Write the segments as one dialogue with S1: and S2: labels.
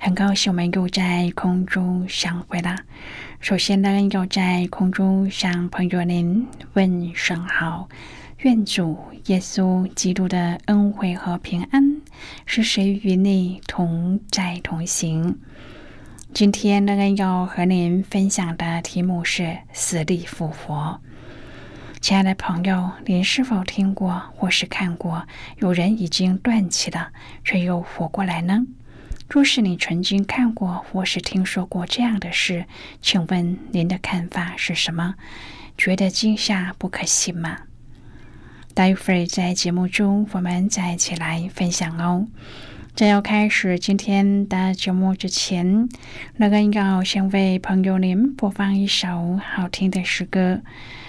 S1: 很高兴我们又在空中相会了。首先呢，要在空中向朋友您问声好，愿主耶稣基督的恩惠和平安是谁与你同在同行？今天呢，要和您分享的题目是死里复活。亲爱的朋友，您是否听过或是看过有人已经断气了，却又活过来呢？若是你曾经看过或是听说过这样的事，请问您的看法是什么？觉得惊吓不可信吗？待会儿在节目中，我们再一起来分享哦。在要开始今天的节目之前，那个要先为朋友您播放一首好听的诗歌，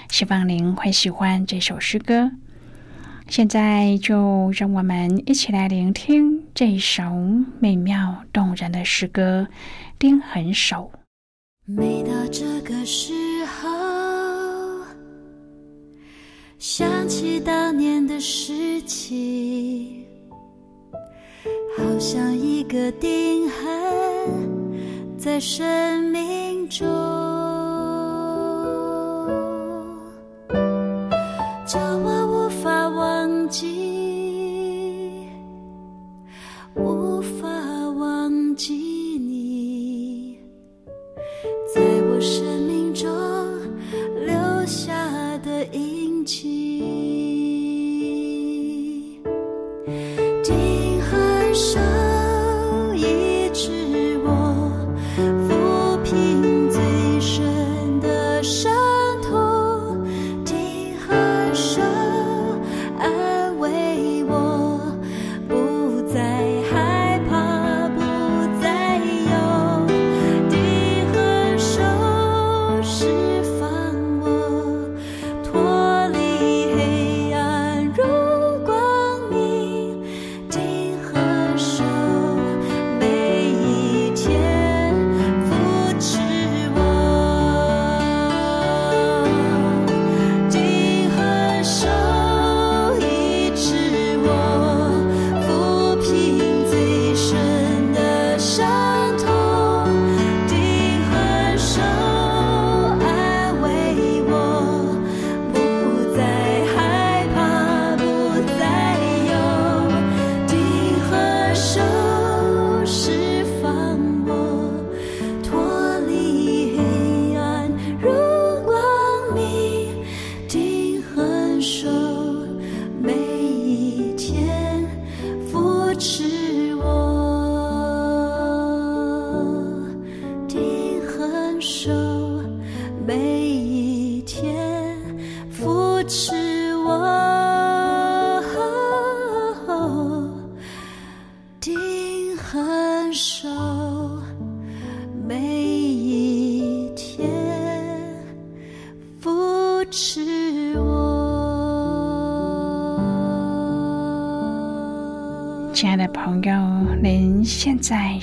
S1: 希望您会喜欢这首诗歌。现在就让我们一起来聆听这首美妙动人的诗歌《钉痕手》。
S2: 每到这个时候，想起当年的事情，好像一个钉痕在生命中。
S1: 记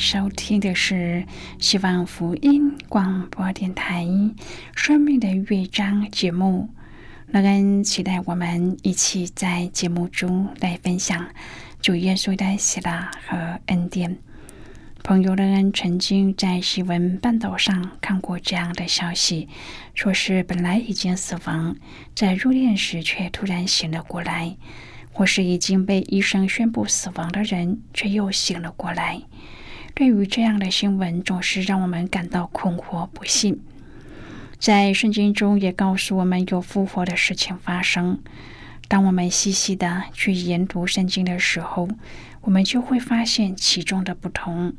S1: 收听的是希望福音广播电台《生命的乐章》节目。乐恩期待我们一起在节目中来分享主耶稣的喜乐和恩典。朋友，乐恩曾经在新闻半岛上看过这样的消息，说是本来已经死亡，在入殓时却突然醒了过来。或是已经被医生宣布死亡的人，却又醒了过来。对于这样的新闻，总是让我们感到困惑不信。在圣经中也告诉我们有复活的事情发生。当我们细细的去研读圣经的时候，我们就会发现其中的不同。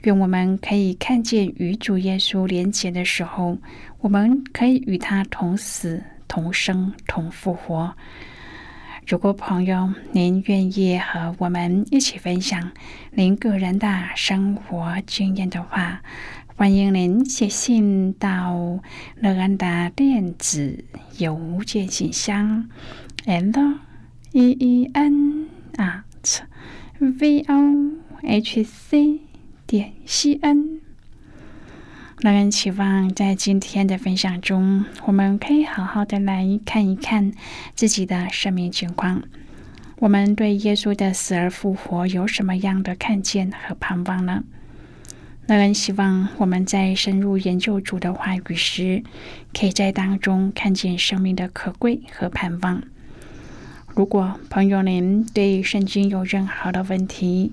S1: 愿我们可以看见与主耶稣连结的时候，我们可以与他同死、同生、同复活。如果朋友您愿意和我们一起分享您个人的生活经验的话，欢迎您写信到乐安的电子邮件信箱，l e e n at v o h c 点 c n。让人期望在今天的分享中，我们可以好好的来看一看自己的生命情况。我们对耶稣的死而复活有什么样的看见和盼望呢？让人希望我们在深入研究主的话语时，可以在当中看见生命的可贵和盼望。如果朋友您对圣经有任何的问题，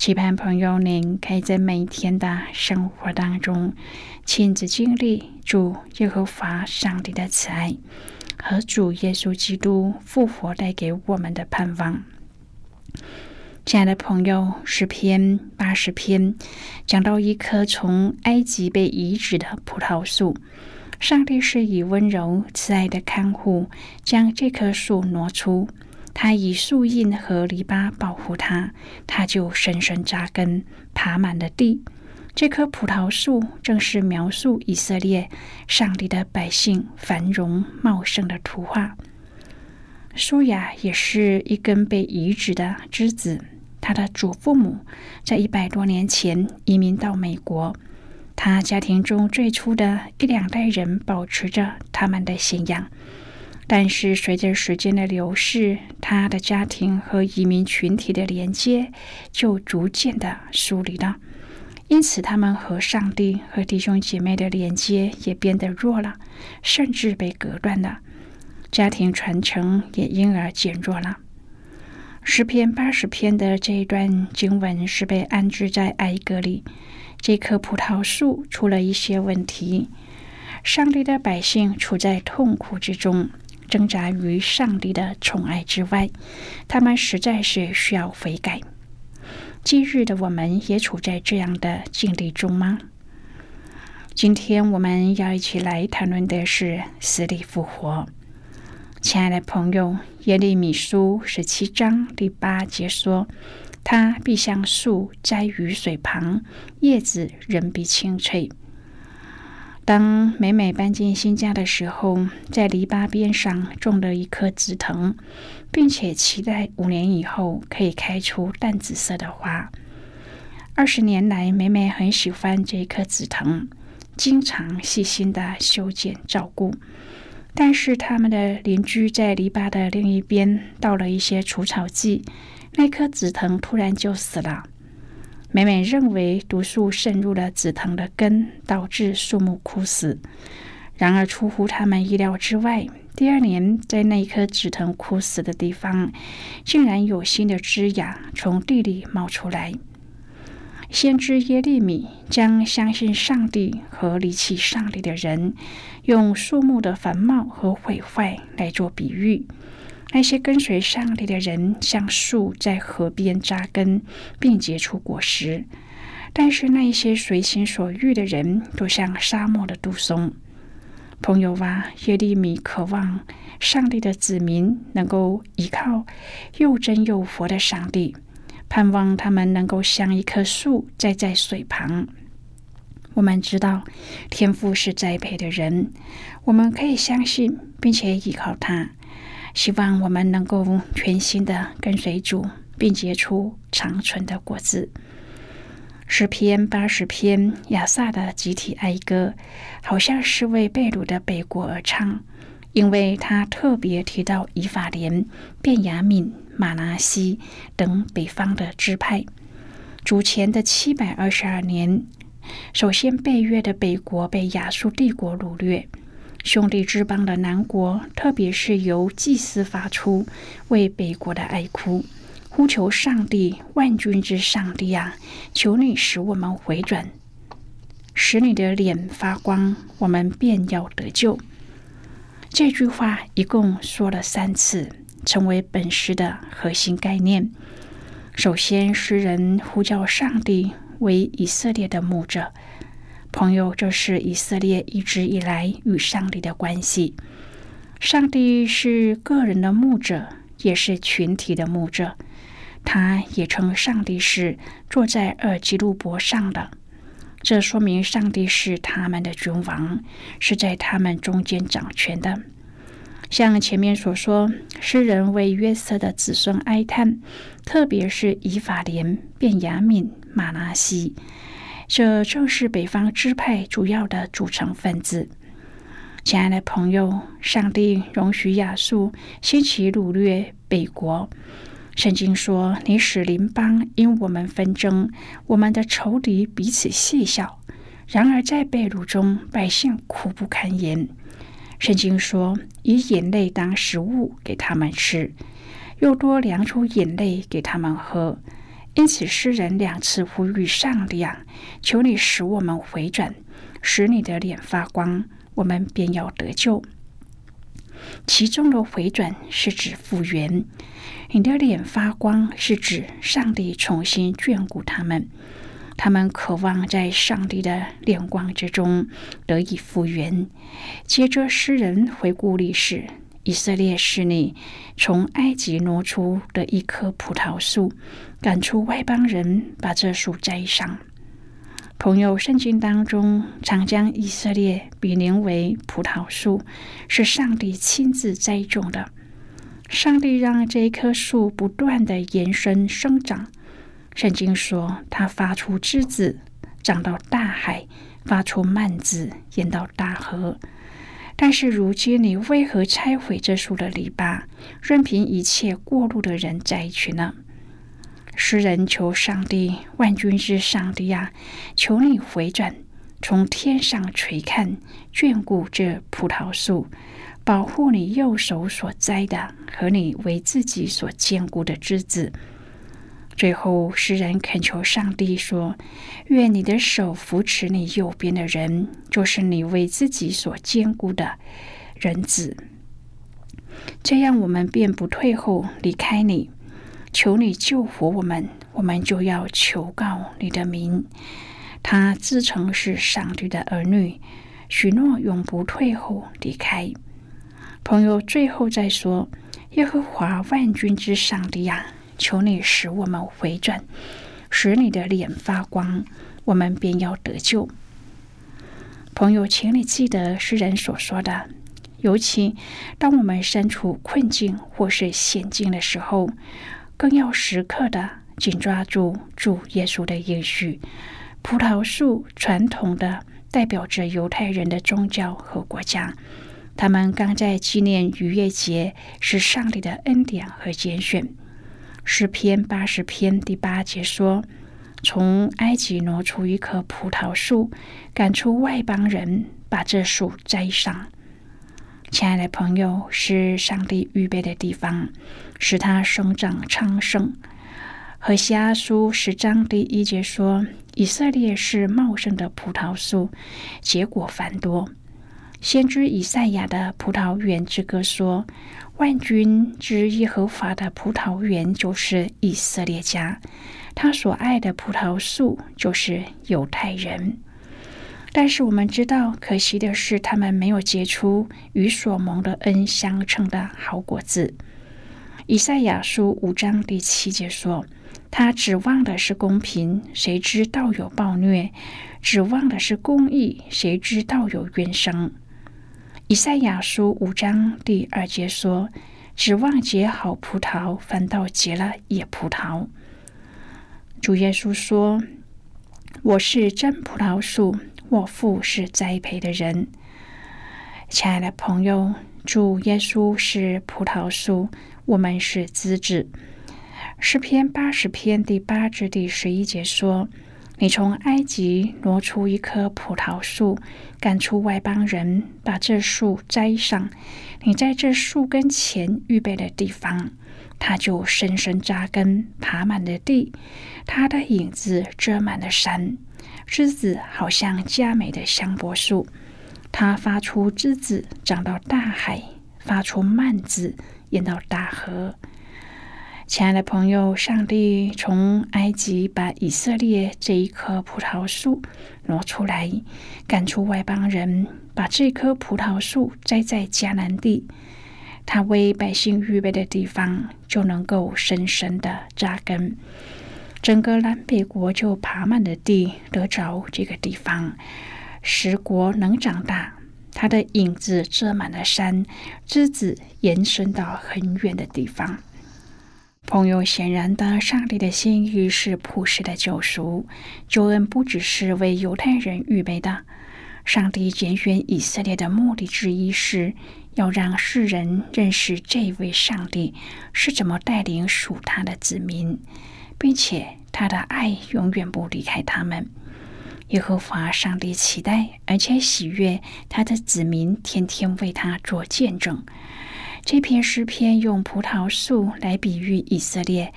S1: 期盼朋友，您可以在每天的生活当中亲自经历主耶和华上帝的慈爱和主耶稣基督复活带给我们的盼望。亲爱的朋友，十篇八十篇讲到一棵从埃及被移植的葡萄树，上帝是以温柔慈爱的看护将这棵树挪出。他以树荫和篱笆保护它，它就深深扎根，爬满了地。这棵葡萄树正是描述以色列上帝的百姓繁荣茂盛的图画。舒雅也是一根被移植的枝子，他的祖父母在一百多年前移民到美国，他家庭中最初的一两代人保持着他们的信仰。但是随着时间的流逝，他的家庭和移民群体的连接就逐渐的疏离了，因此他们和上帝和弟兄姐妹的连接也变得弱了，甚至被隔断了，家庭传承也因而减弱了。诗篇八十篇的这一段经文是被安置在哀歌里，这棵葡萄树出了一些问题，上帝的百姓处在痛苦之中。挣扎于上帝的宠爱之外，他们实在是需要悔改。今日的我们也处在这样的境地中吗？今天我们要一起来谈论的是死里复活。亲爱的朋友，耶利米书十七章第八节说：“他必像树栽于水旁，叶子仍必青翠。”当美美搬进新家的时候，在篱笆边上种了一棵紫藤，并且期待五年以后可以开出淡紫色的花。二十年来，美美很喜欢这棵紫藤，经常细心的修剪照顾。但是，他们的邻居在篱笆的另一边倒了一些除草剂，那棵紫藤突然就死了。每每认为毒素渗入了紫藤的根，导致树木枯死。然而出乎他们意料之外，第二年在那一棵紫藤枯死的地方，竟然有新的枝芽从地里冒出来。先知耶利米将相信上帝和离弃上帝的人，用树木的繁茂和毁坏来做比喻。那些跟随上帝的人，像树在河边扎根并结出果实；但是那一些随心所欲的人，都像沙漠的杜松。朋友啊，耶利米渴望上帝的子民能够依靠又真又活的上帝，盼望他们能够像一棵树栽在水旁。我们知道天赋是栽培的人，我们可以相信并且依靠他。希望我们能够全心的跟随主，并结出长存的果子。诗篇八十篇，亚萨的集体哀歌，好像是为被掳的北国而唱，因为他特别提到以法莲、便雅敏、马拿西等北方的支派。主前的七百二十二年，首先被约的北国被亚述帝国掳掠，兄弟之邦的南国，特别是由祭司发出为北国的哀哭。呼求上帝，万军之上帝啊！求你使我们回转，使你的脸发光，我们便要得救。这句话一共说了三次，成为本诗的核心概念。首先，诗人呼叫上帝为以色列的牧者，朋友，这是以色列一直以来与上帝的关系。上帝是个人的牧者，也是群体的牧者。他也称上帝是坐在二基路伯上的，这说明上帝是他们的君王，是在他们中间掌权的。像前面所说，诗人为约瑟的子孙哀叹，特别是以法莲、便雅敏、马拉西，这正是北方支派主要的组成分子。亲爱的朋友，上帝容许亚述兴起掳掠北国。圣经说：“你使邻邦因我们纷争，我们的仇敌彼此戏笑。然而在被掳中，百姓苦不堪言。”圣经说：“以眼泪当食物给他们吃，又多量出眼泪给他们喝。”因此，诗人两次呼吁上帝啊，求你使我们回转，使你的脸发光，我们便要得救。其中的回转是指复原。你的脸发光，是指上帝重新眷顾他们，他们渴望在上帝的亮光之中得以复原。接着，诗人回顾历史：以色列是你从埃及挪出的一棵葡萄树，赶出外邦人，把这树栽上。朋友，圣经当中常将以色列比拟为葡萄树，是上帝亲自栽种的。上帝让这一棵树不断的延伸生长。圣经说，它发出枝子，长到大海；发出蔓子，延到大河。但是如今，你为何拆毁这树的篱笆，任凭一切过路的人摘取呢？诗人求上帝，万军之上帝呀，求你回转，从天上垂看，眷顾这葡萄树。保护你右手所摘的和你为自己所坚固的枝子。最后，诗人恳求上帝说：“愿你的手扶持你右边的人，就是你为自己所坚固的人子。这样，我们便不退后离开你。求你救活我们，我们就要求告你的名。他自称是上帝的儿女，许诺永不退后离开。”朋友，最后再说：“耶和华万军之上帝呀，求你使我们回转，使你的脸发光，我们便要得救。”朋友，请你记得诗人所说的，尤其当我们身处困境或是险境的时候，更要时刻的紧抓住主耶稣的应许。葡萄树传统的代表着犹太人的宗教和国家。他们刚在纪念逾越节，是上帝的恩典和拣选。诗篇八十篇第八节说：“从埃及挪出一棵葡萄树，赶出外邦人，把这树栽上。”亲爱的朋友，是上帝预备的地方，使它生长昌盛。和西阿书十章第一节说：“以色列是茂盛的葡萄树，结果繁多。”先知以赛亚的葡萄园之歌说：“万军之耶和华的葡萄园就是以色列家，他所爱的葡萄树就是犹太人。”但是我们知道，可惜的是，他们没有结出与所蒙的恩相称的好果子。以赛亚书五章第七节说：“他指望的是公平，谁知道有暴虐；指望的是公义，谁知道有冤声。”以赛亚书五章第二节说：“指望结好葡萄，反倒结了野葡萄。”主耶稣说：“我是真葡萄树，我父是栽培的人。亲爱的朋友，主耶稣是葡萄树，我们是枝子。诗篇八十篇第八至第十一节说：“你从埃及挪出一棵葡萄树，赶出外邦人，把这树栽上。你在这树根前预备的地方，它就深深扎根，爬满了地。它的影子遮满了山，枝子好像佳美的香柏树。”它发出枝子，长到大海；发出蔓子，延到大河。亲爱的朋友，上帝从埃及把以色列这一棵葡萄树挪出来，赶出外邦人，把这棵葡萄树栽在迦南地。他为百姓预备的地方，就能够深深的扎根。整个南北国就爬满了地，得着这个地方。使国能长大，它的影子遮满了山，枝子延伸到很远的地方。朋友，显然的，上帝的心意是普世的救赎，救恩不只是为犹太人预备的。上帝拣选以色列的目的之一是要让世人认识这位上帝是怎么带领属他的子民，并且他的爱永远不离开他们。耶和华上帝期待而且喜悦他的子民天天为他做见证。这篇诗篇用葡萄树来比喻以色列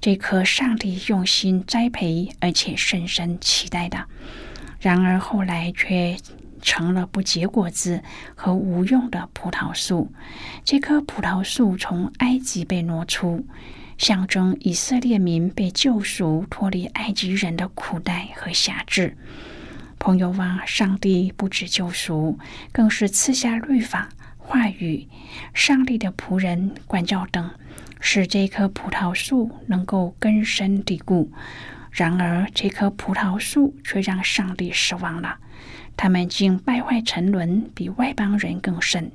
S1: 这棵上帝用心栽培而且深深期待的，然而后来却成了不结果子和无用的葡萄树。这棵葡萄树从埃及被挪出。象征以色列民被救赎、脱离埃及人的苦待和辖制。朋友啊，上帝不止救赎，更是赐下律法、话语、上帝的仆人、管教等，使这棵葡萄树能够根深蒂固。然而，这棵葡萄树却让上帝失望了，他们竟败坏沉沦，比外邦人更甚。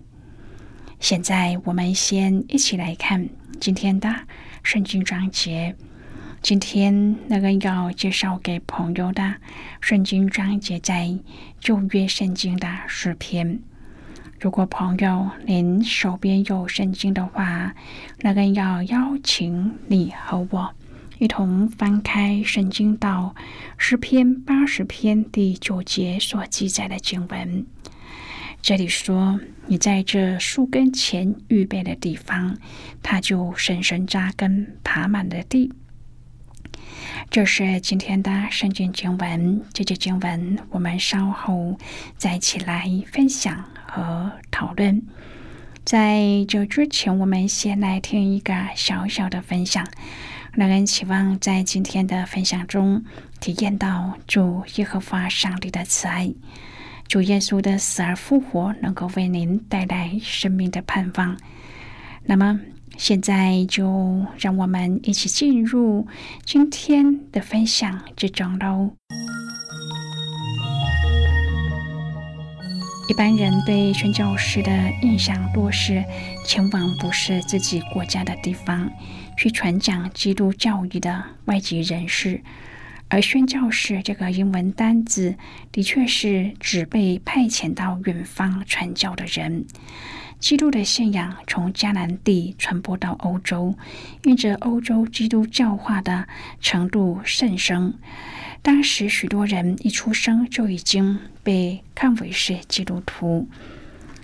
S1: 现在，我们先一起来看今天的。圣经章节，今天那个要介绍给朋友的圣经章节在旧约圣经的诗篇。如果朋友您手边有圣经的话，那更要邀请你和我一同翻开圣经到诗篇八十篇第九节所记载的经文。这里说：“你在这树根前预备的地方，它就深深扎根，爬满了地。”这是今天的圣经经文。这节经文我们稍后再一起来分享和讨论。在这之前，我们先来听一个小小的分享。让人期望在今天的分享中体验到主耶和华上帝的慈爱。主耶稣的死而复活，能够为您带来生命的盼望。那么，现在就让我们一起进入今天的分享之中喽。一般人对宣教士的印象多是前往不是自己国家的地方，去传讲基督教义的外籍人士。而宣教士这个英文单字，的确是指被派遣到远方传教的人。基督的信仰从迦南地传播到欧洲，因着欧洲基督教化的程度甚深，当时许多人一出生就已经被看为是基督徒，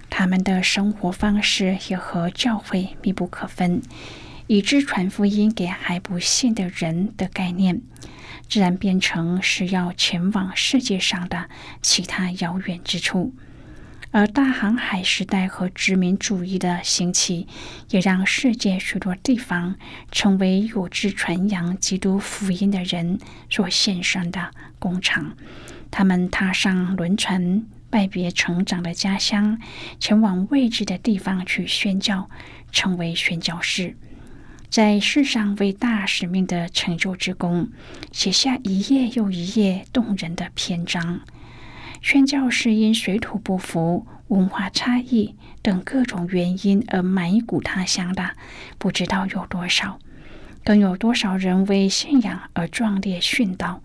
S1: 他们的生活方式也和教会密不可分，以致传福音给还不信的人的概念。自然变成是要前往世界上的其他遥远之处，而大航海时代和殖民主义的兴起，也让世界许多地方成为有志传扬基督福音的人所献上的工厂。他们踏上轮船，拜别成长的家乡，前往未知的地方去宣教，成为宣教士。在世上为大使命的成就之功，写下一页又一页动人的篇章。宣教士因水土不服、文化差异等各种原因而埋骨他乡的，不知道有多少。更有多少人为信仰而壮烈殉道？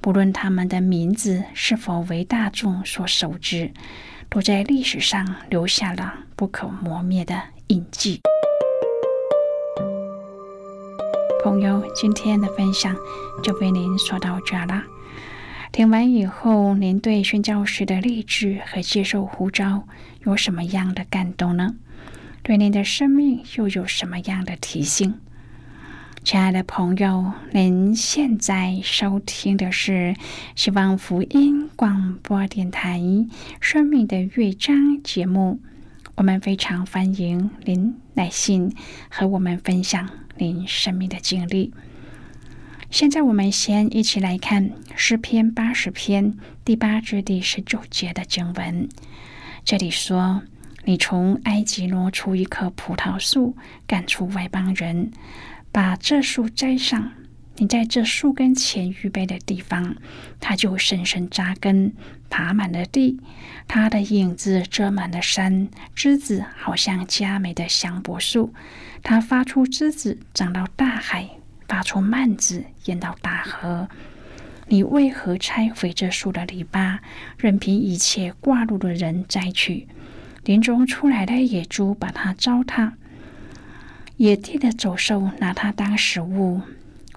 S1: 不论他们的名字是否为大众所熟知，都在历史上留下了不可磨灭的印记。朋友，今天的分享就为您说到这了。听完以后，您对宣教师的励志和接受呼召有什么样的感动呢？对您的生命又有什么样的提醒？亲爱的朋友，您现在收听的是希望福音广播电台《生命的乐章》节目。我们非常欢迎您来信和我们分享您生命的经历。现在，我们先一起来看诗篇八十篇第八至第十九节的经文。这里说：“你从埃及挪出一棵葡萄树，赶出外邦人。”把这树栽上，你在这树根前预备的地方，它就深深扎根，爬满了地。它的影子遮满了山，枝子好像佳美的香柏树。它发出枝子，长到大海；发出蔓子，淹到大河。你为何拆毁这树的篱笆，任凭一切挂路的人摘取？林中出来的野猪把它糟蹋。野地的走兽拿它当食物。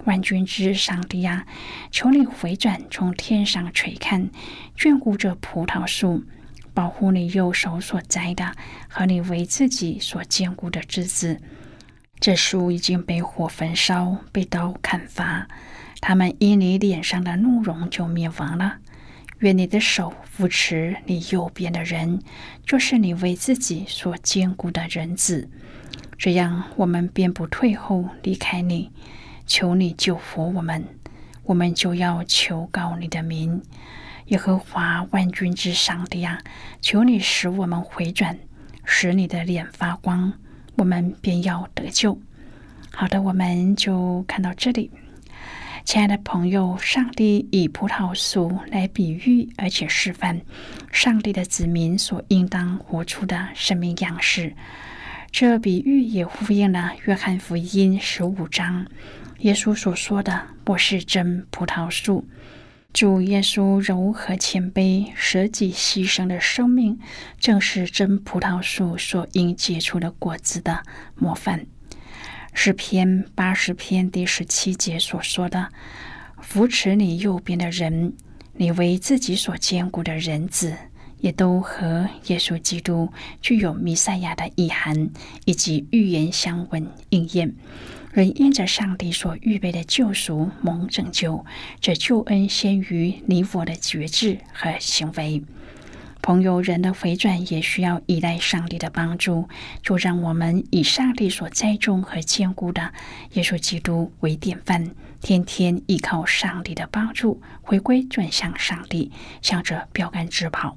S1: 万军之上帝啊，求你回转，从天上垂看，眷顾这葡萄树，保护你右手所摘的和你为自己所坚固的枝子。这树已经被火焚烧，被刀砍伐，他们因你脸上的怒容就灭亡了。愿你的手扶持你右边的人，就是你为自己所坚固的人子。这样，我们便不退后离开你，求你救活我们。我们就要求告你的名，耶和华万军之上帝啊！求你使我们回转，使你的脸发光，我们便要得救。好的，我们就看到这里。亲爱的朋友，上帝以葡萄树来比喻，而且示范上帝的子民所应当活出的生命样式。这比喻也呼应了约翰福音十五章耶稣所说的：“我是真葡萄树。”主耶稣柔和谦卑、舍己牺牲的生命，正是真葡萄树所应结出的果子的模范。诗篇八十篇第十七节所说的：“扶持你右边的人，你为自己所坚固的人子。”也都和耶稣基督具有弥赛亚的意涵以及预言相吻应验。人因着上帝所预备的救赎蒙拯救，这救恩先于你我的觉知和行为。朋友，人的回转也需要依赖上帝的帮助。就让我们以上帝所栽种和坚固的耶稣基督为典范，天天依靠上帝的帮助，回归转向上帝，向着标杆直跑。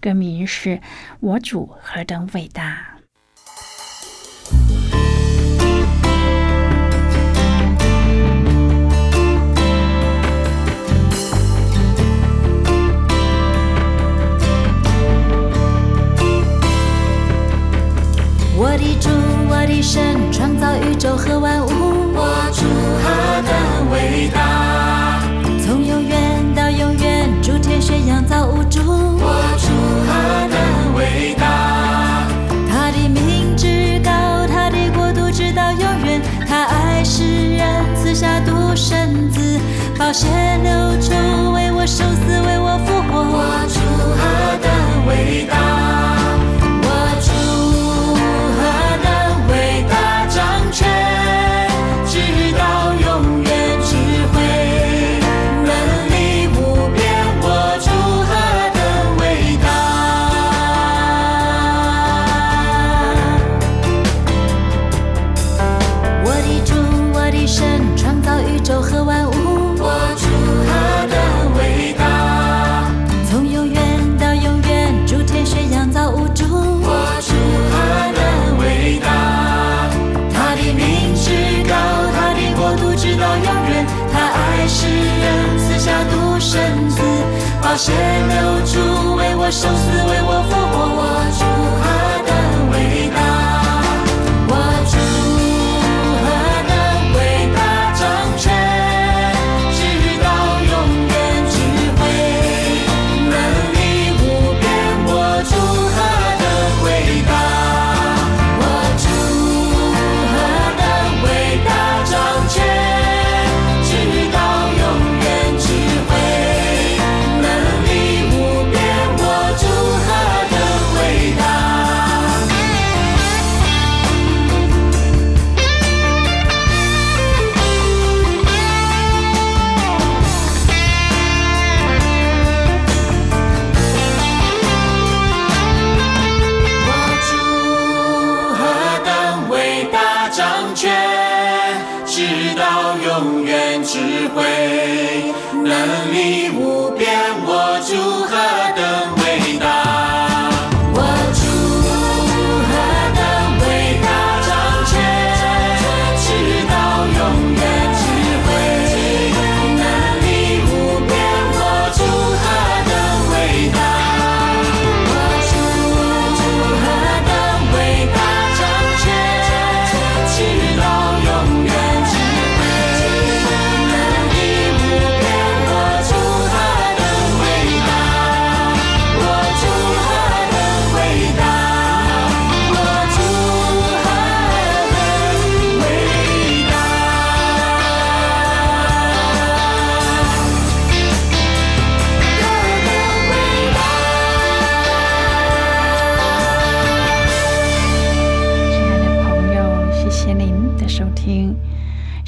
S1: 歌名是我主何等伟大！
S2: 我的主，我的神，创造宇宙和万物，
S3: 我主何等伟大！
S2: 宝血流出，为我受死，血流出为
S3: 我生死为
S2: 我慧，能力无